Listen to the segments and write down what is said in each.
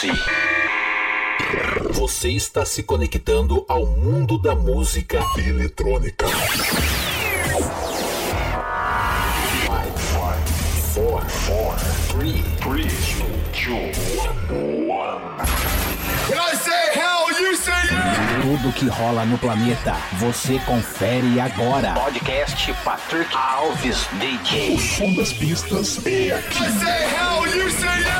si. Você está se conectando ao mundo da música eletrônica. Five, four, four, three, three, two, one, one. I say hell, you say yeah. Tudo que rola no planeta, você confere agora. Podcast Patrick Alves DJ. O som das pistas é aqui. I say hell, you say yeah.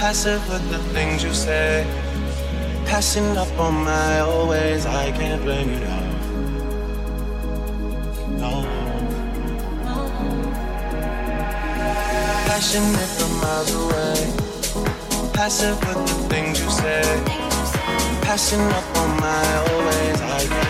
Passive with the things you say. Passing up on my always, I can't blame you now. No. Passionate from miles away. Passive with the things you say. Passing up on my always, I can't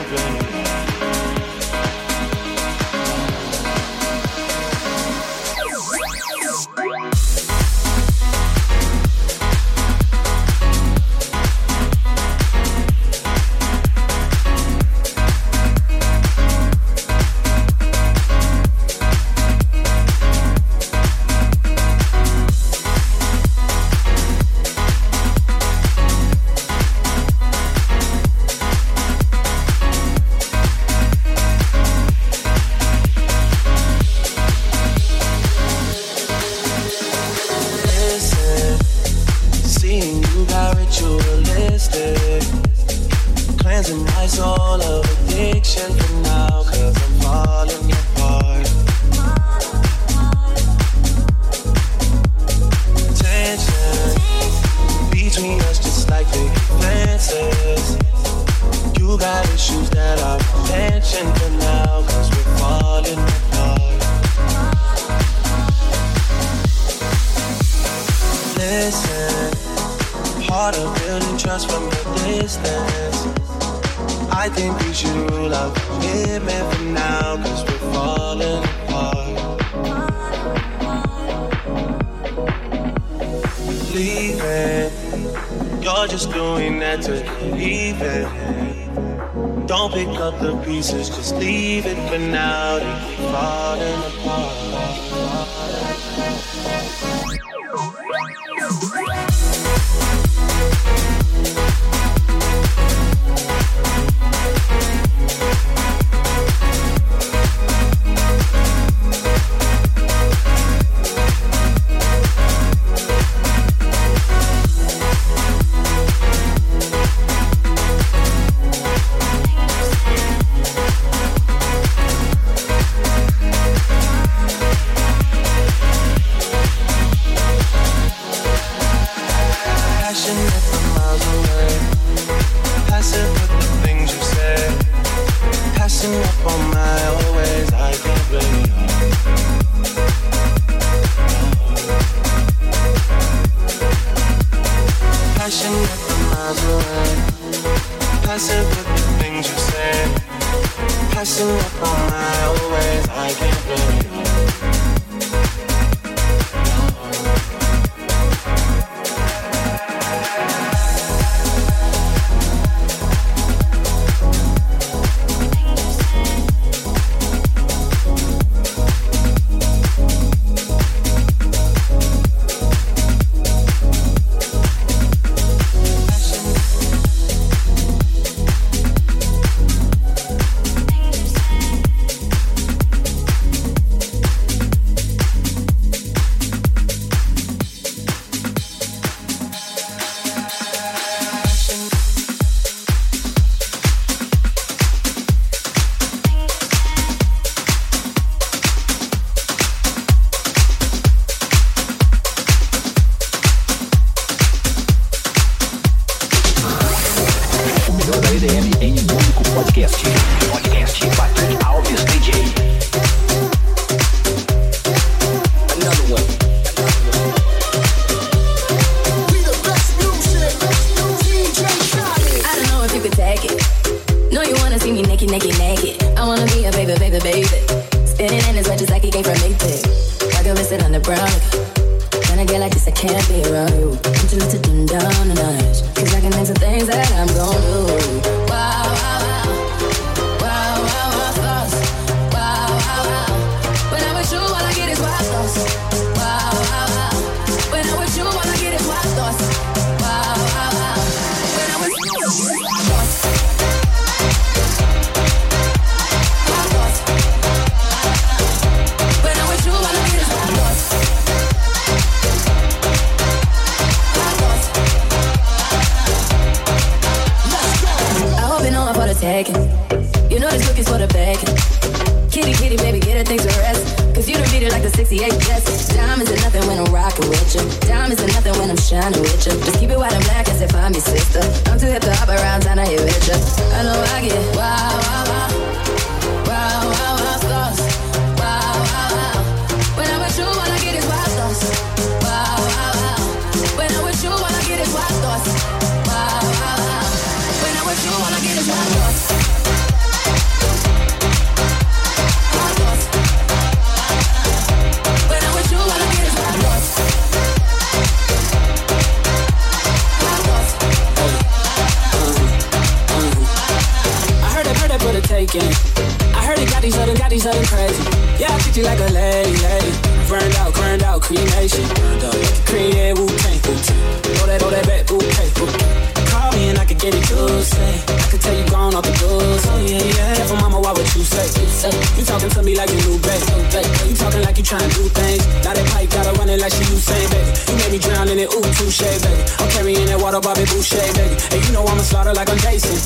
a Bobby Boucher, baby. And you know I'ma slaughter like I'm Jason.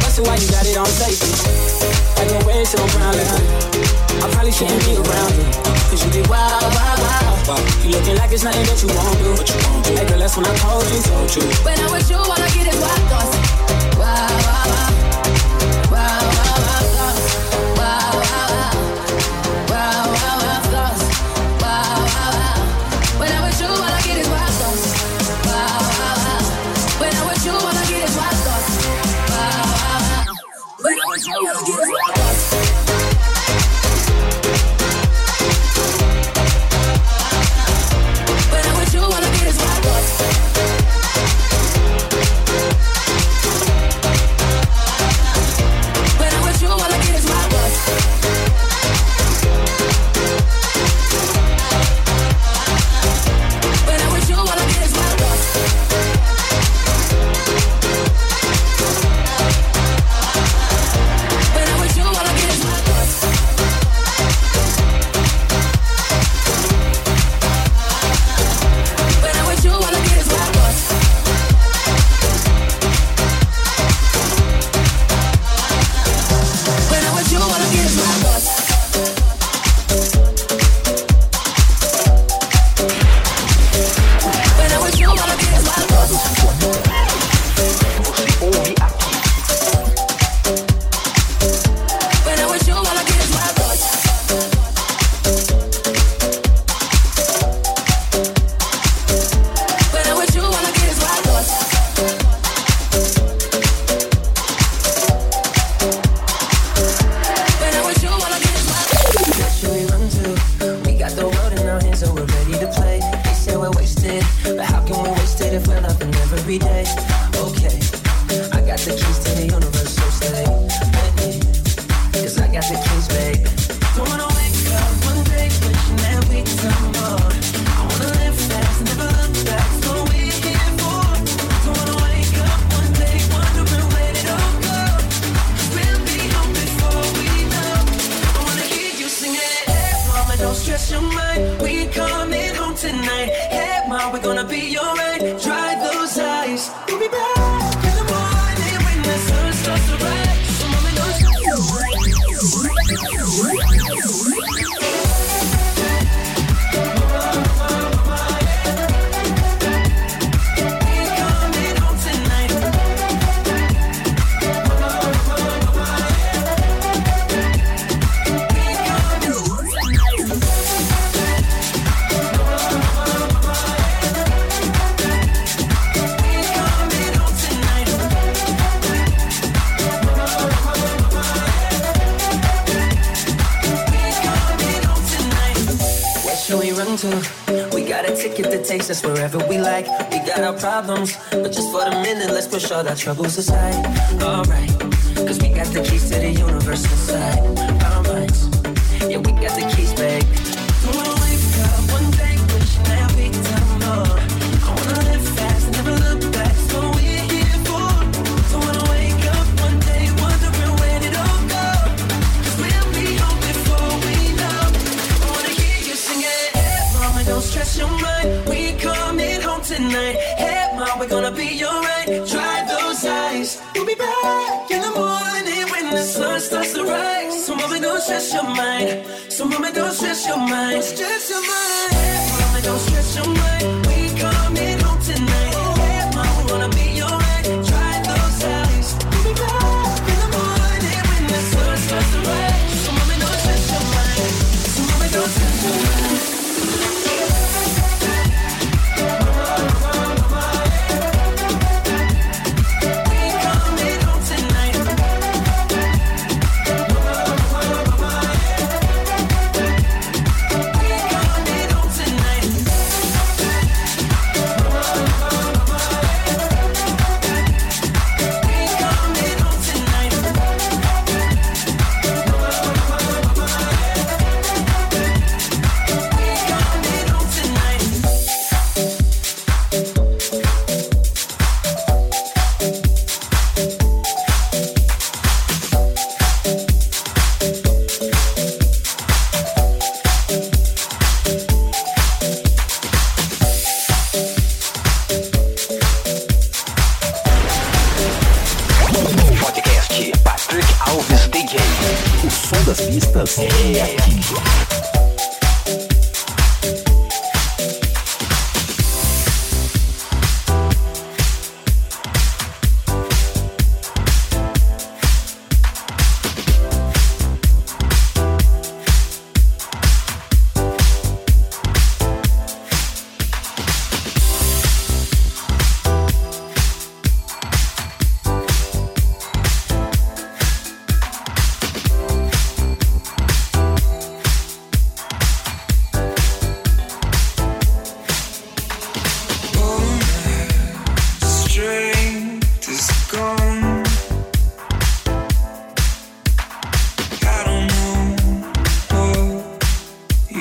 That's why you got it on safety. Like no way to I'm proud I probably shouldn't be around you. Cause you be wild, wild, wild. You looking like it's nothing that you won't do. But you won't do. Hey girl, that's when I told you, told you. When I was you, all I get is wild thoughts. Wow, wow, wow. every day. brush all our troubles aside. Alright your mind. So, mama, don't stress your mind. Don't stress your mind.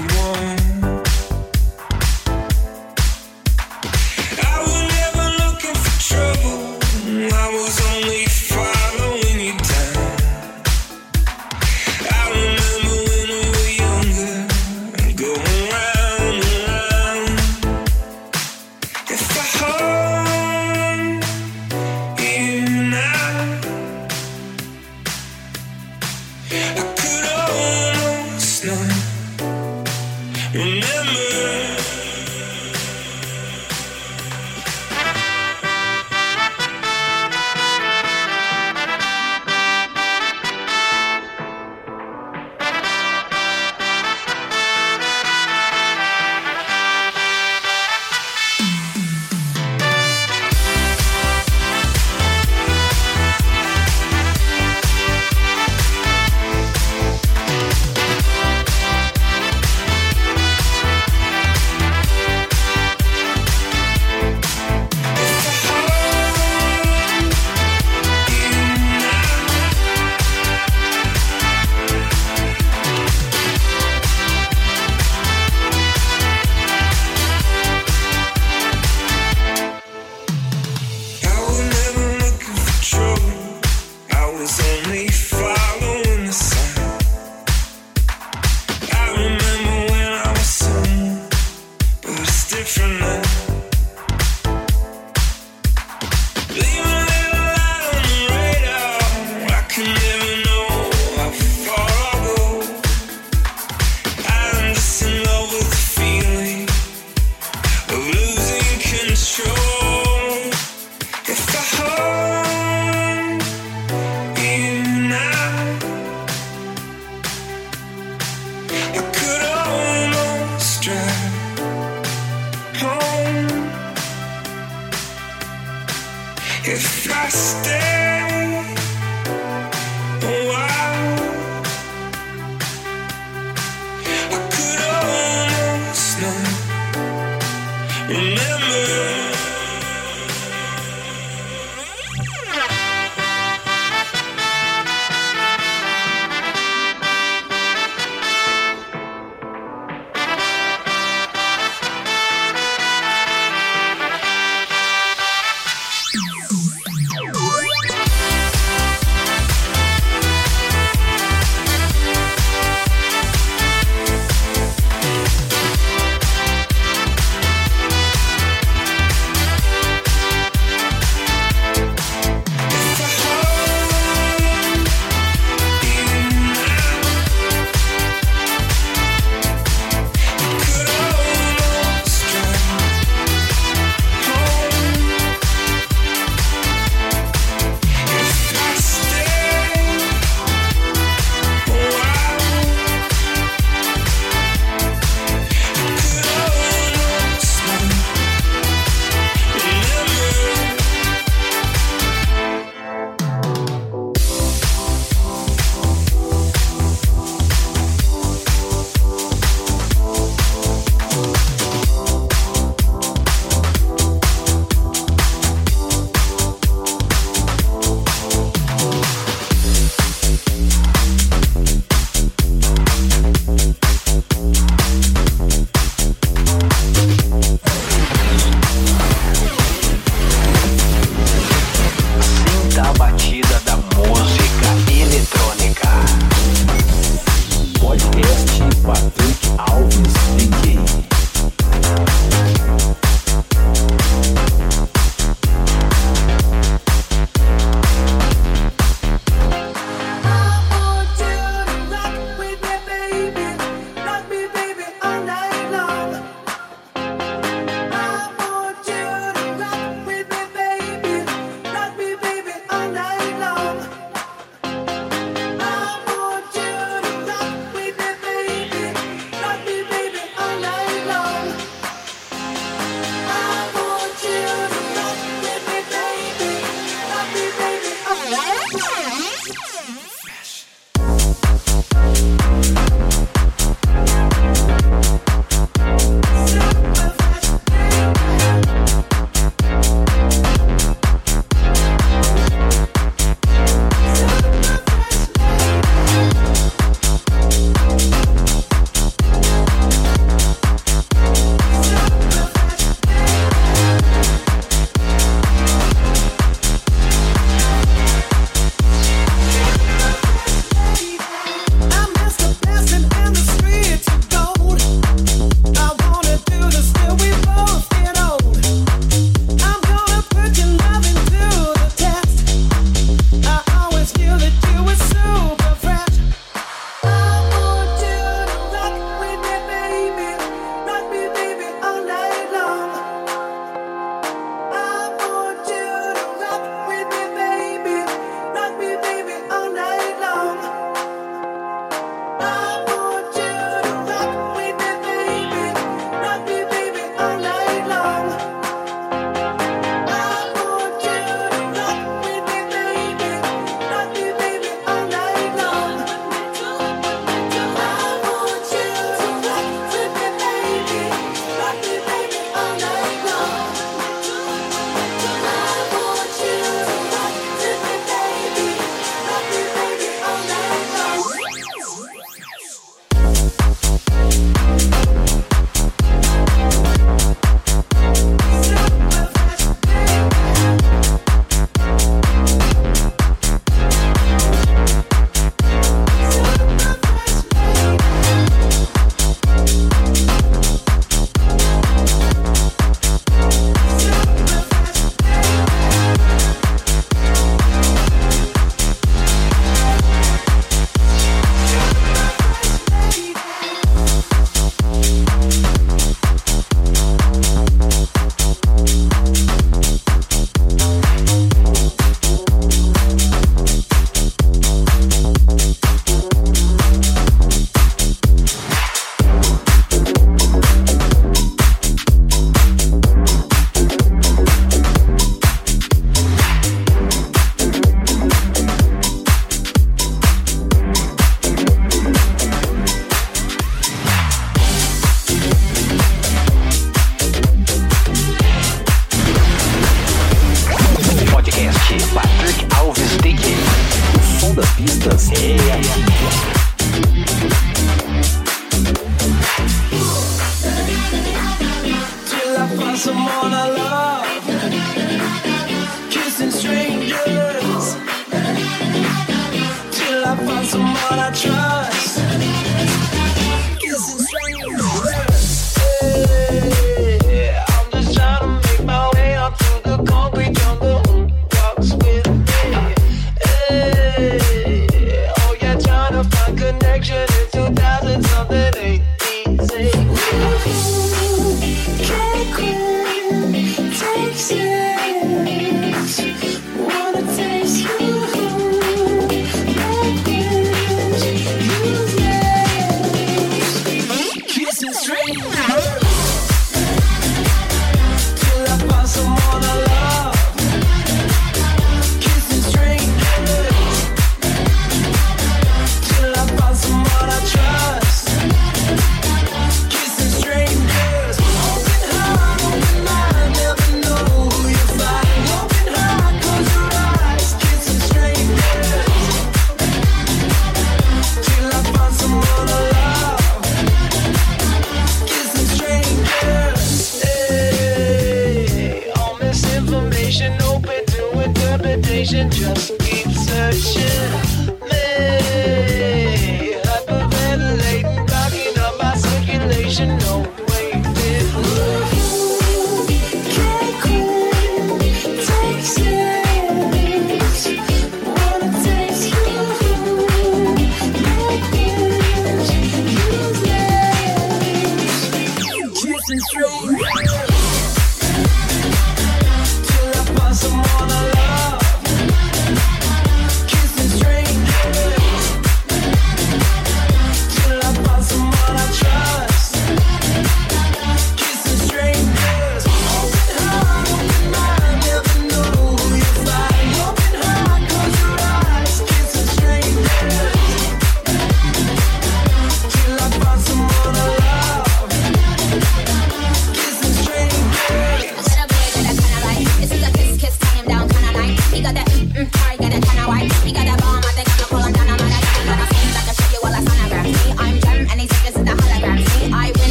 anyone. I. Chiba, drück auf den Key. perfection in Can't quit, you.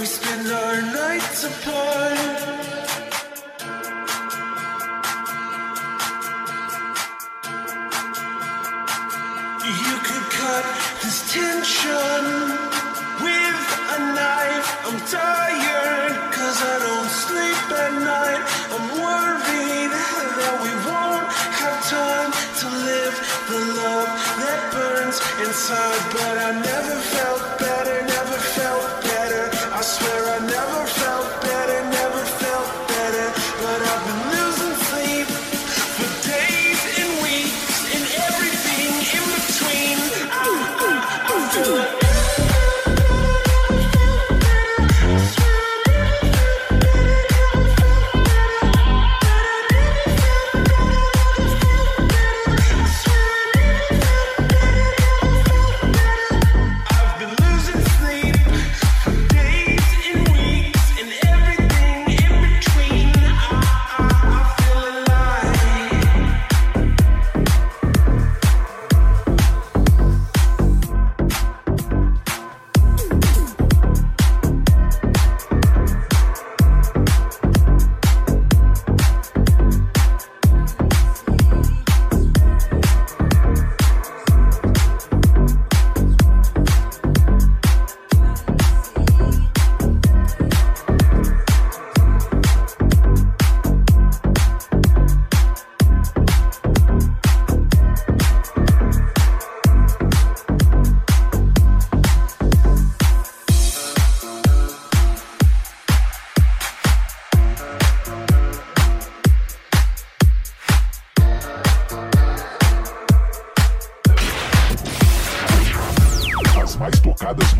We spend our nights apart. You could cut this tension with a knife. I'm tired, cause I don't sleep at night. I'm worried that we won't have time to live the love that burns inside, but I never felt.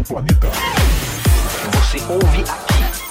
no planeta. Você ouve aqui.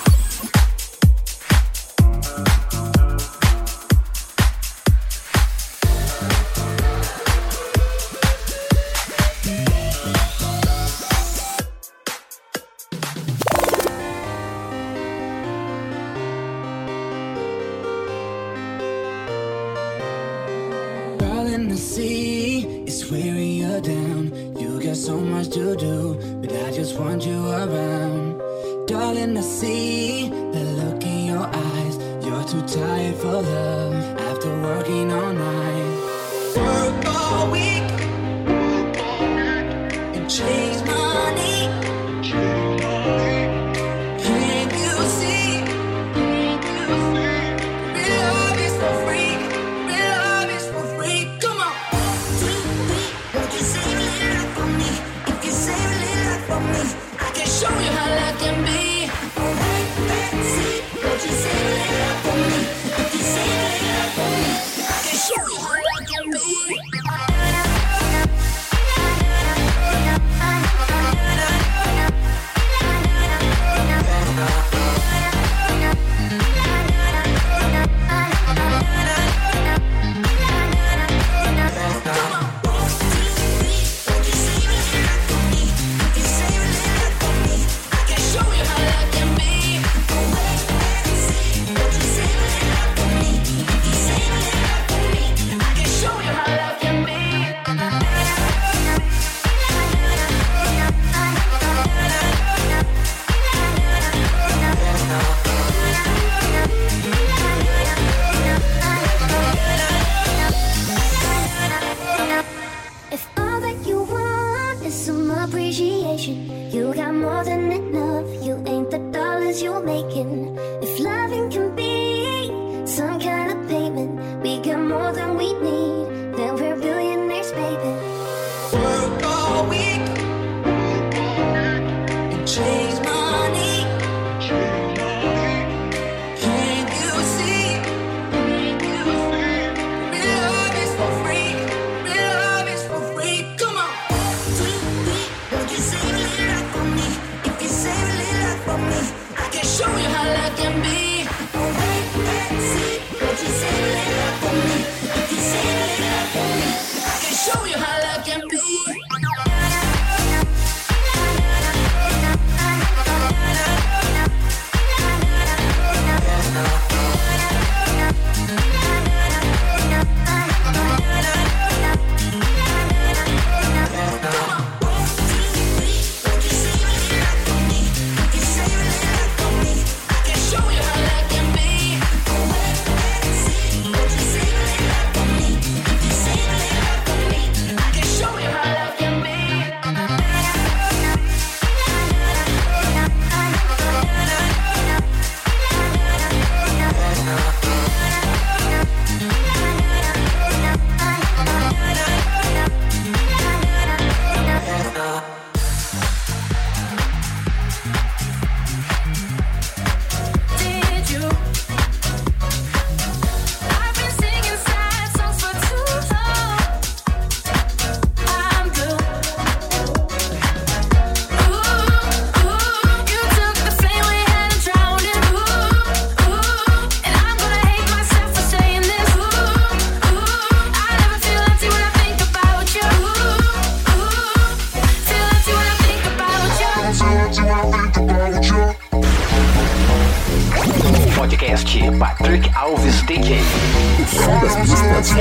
You got more than enough. You ain't the dollars you're making. If loving can be some kind of payment, we got more than we need. Patrick Alves DJ. O som das pistas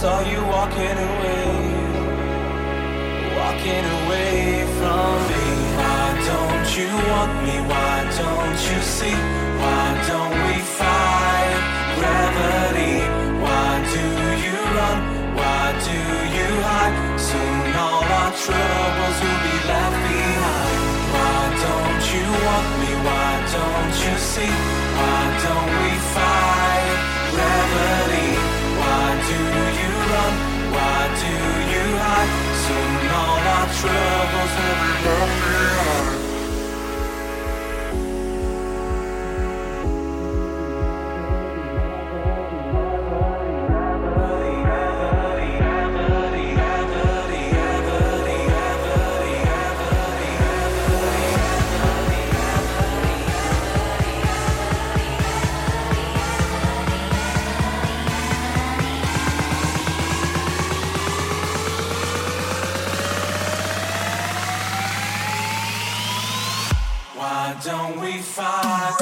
saw you walking away, walking away from me. Why don't you want me? Why don't you see? Why don't we fight gravity? Why do you run? Why do you hide? Soon all our troubles will be left behind. Why don't you want me? Why don't you see? Troubles will don't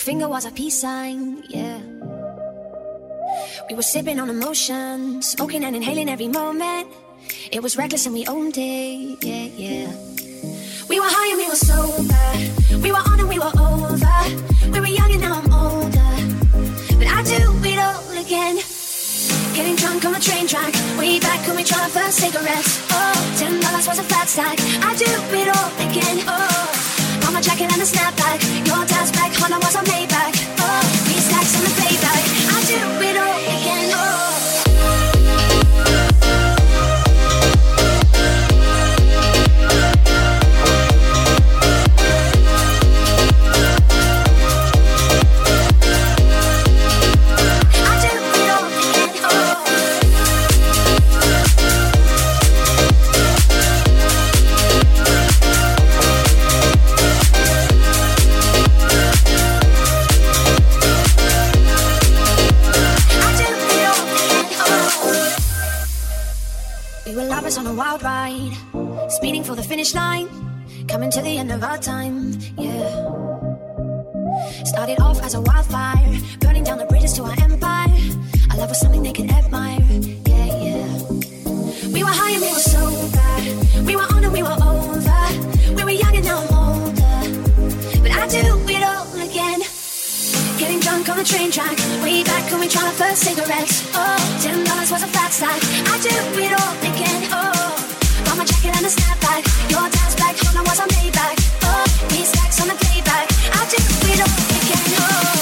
finger was a peace sign, yeah. We were sipping on emotion, smoking and inhaling every moment. It was reckless and we owned it, yeah, yeah. We were high and we were sober. We were on and we were over. We were young and now I'm older. But I do it all again. Getting drunk on the train track. Way back when we tried our first cigarettes. Oh, ten dollars was a fat stack. I do it all again. Oh, my jacket and a snapback. Your dad's black Honda was a Maybach. We were lovers on a wild ride, speeding for the finish line, coming to the end of our time. Yeah. Started off as a wildfire, burning down the bridges to our empire. Our love was something they could admire. Yeah, yeah. We were high and we were sober. We were on and we were on the train track. Way back when we tried our first cigarettes. Oh, ten dollars was a fat stack. I do it all again. Oh, got my jacket and a snapback. Your dad's black Honda was a Maybach. Oh, these stacks on the playback. I do it all again. Oh.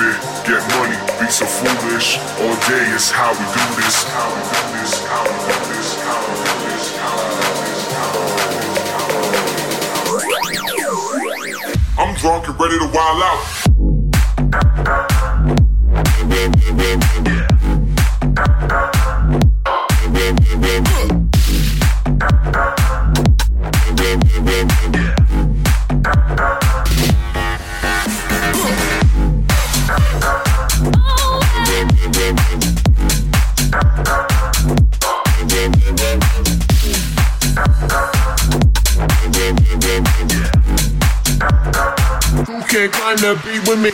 it, get money, be so foolish. All day is how we do this, how we do this, how we do this, how we do this, how we do this, how we do this, how we do this. I'm drunk and ready to wild out. wanna be with me.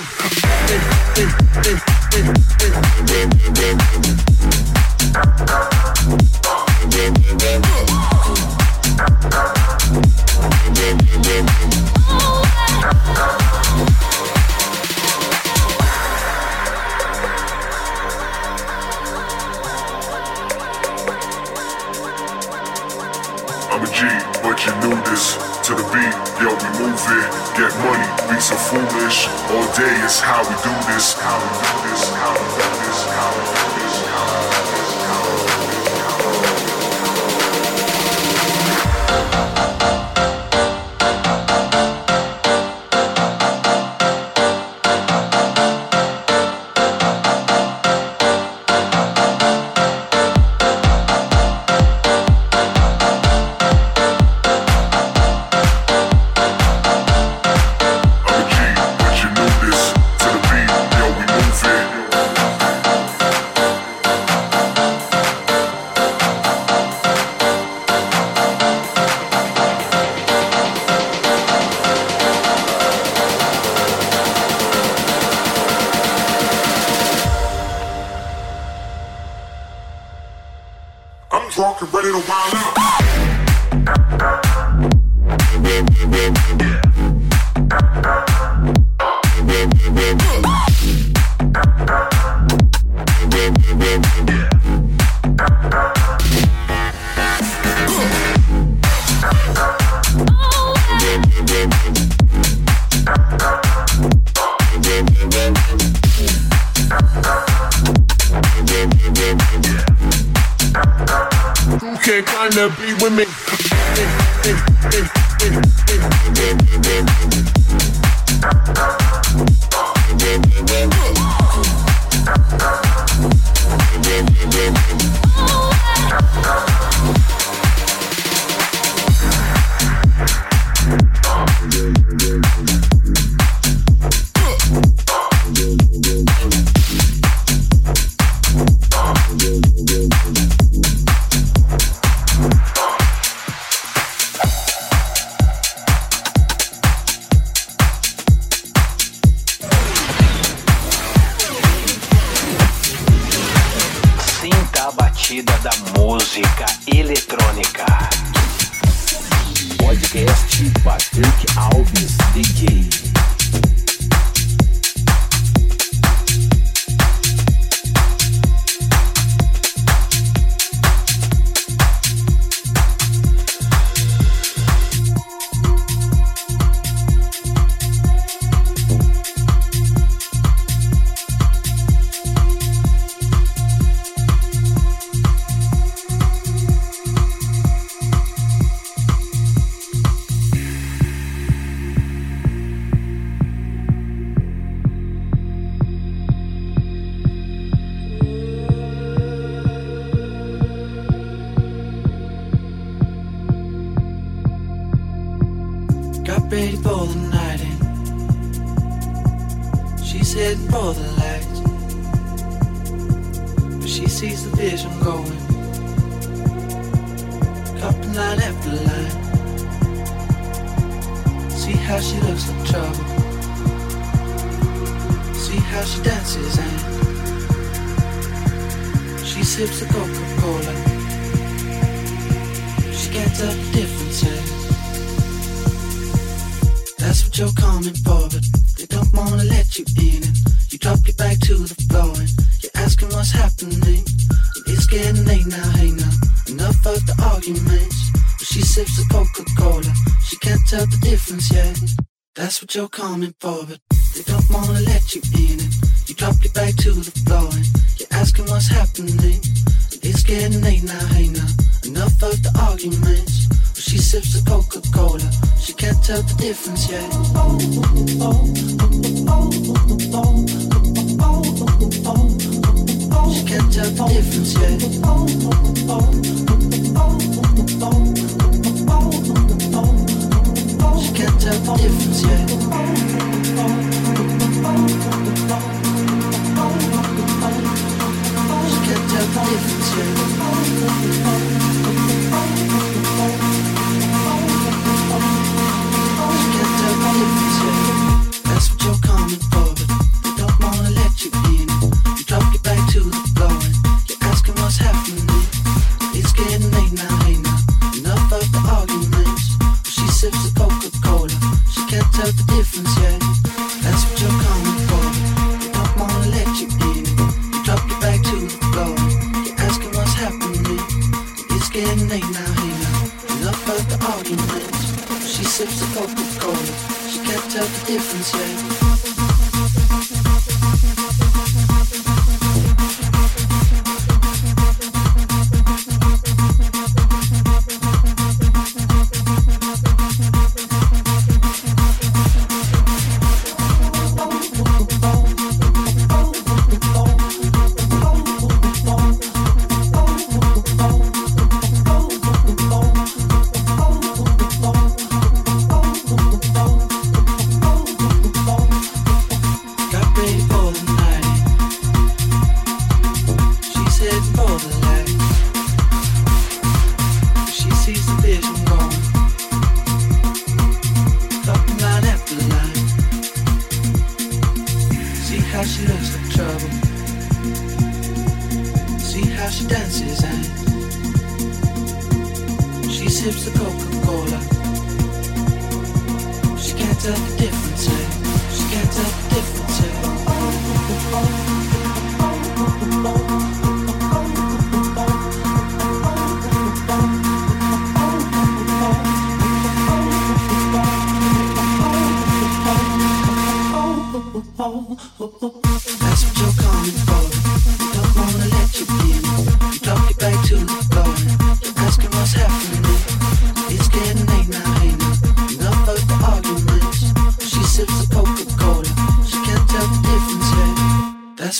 your common.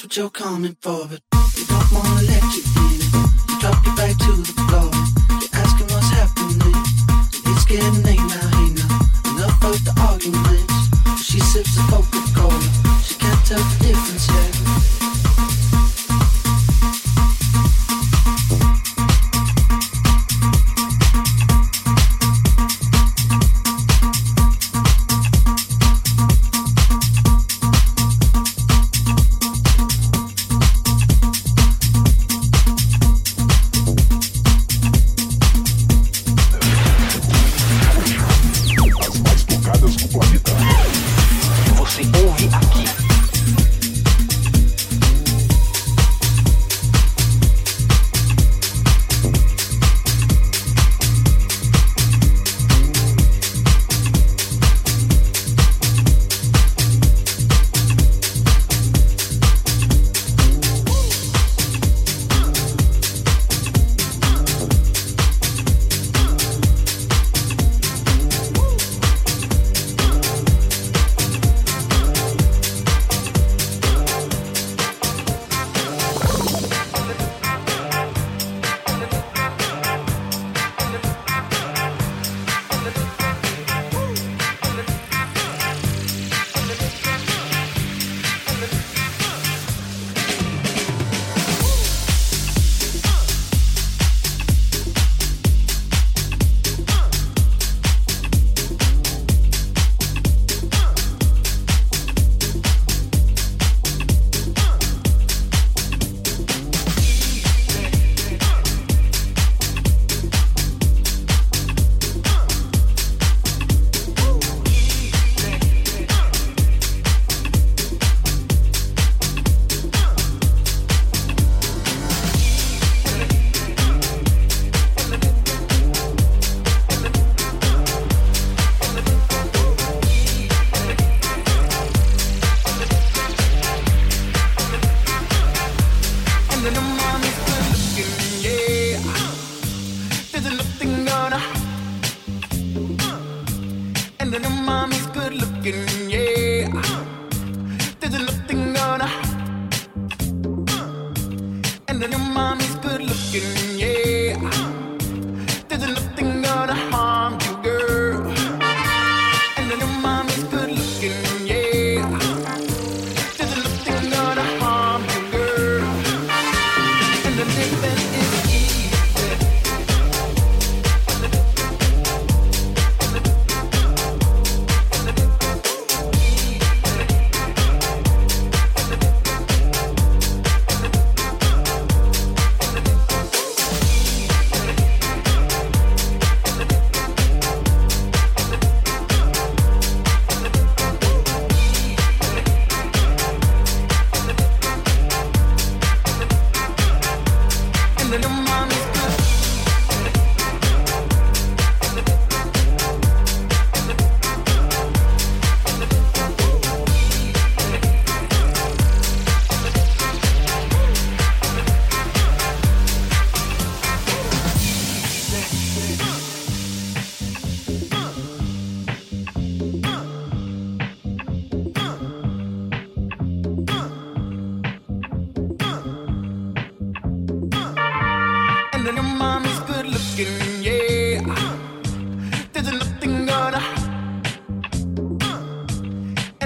what you're coming for, but you don't wanna let you in. You drop it back to the floor. You're asking what's happening. It's getting late now, hey now. Enough of the arguments. She sips a Coca-Cola. She can't tell the difference yet.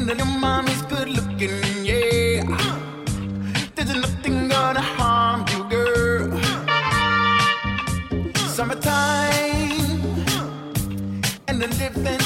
that your mommy's good looking, yeah. There's nothing gonna harm you, girl. Summertime and the living.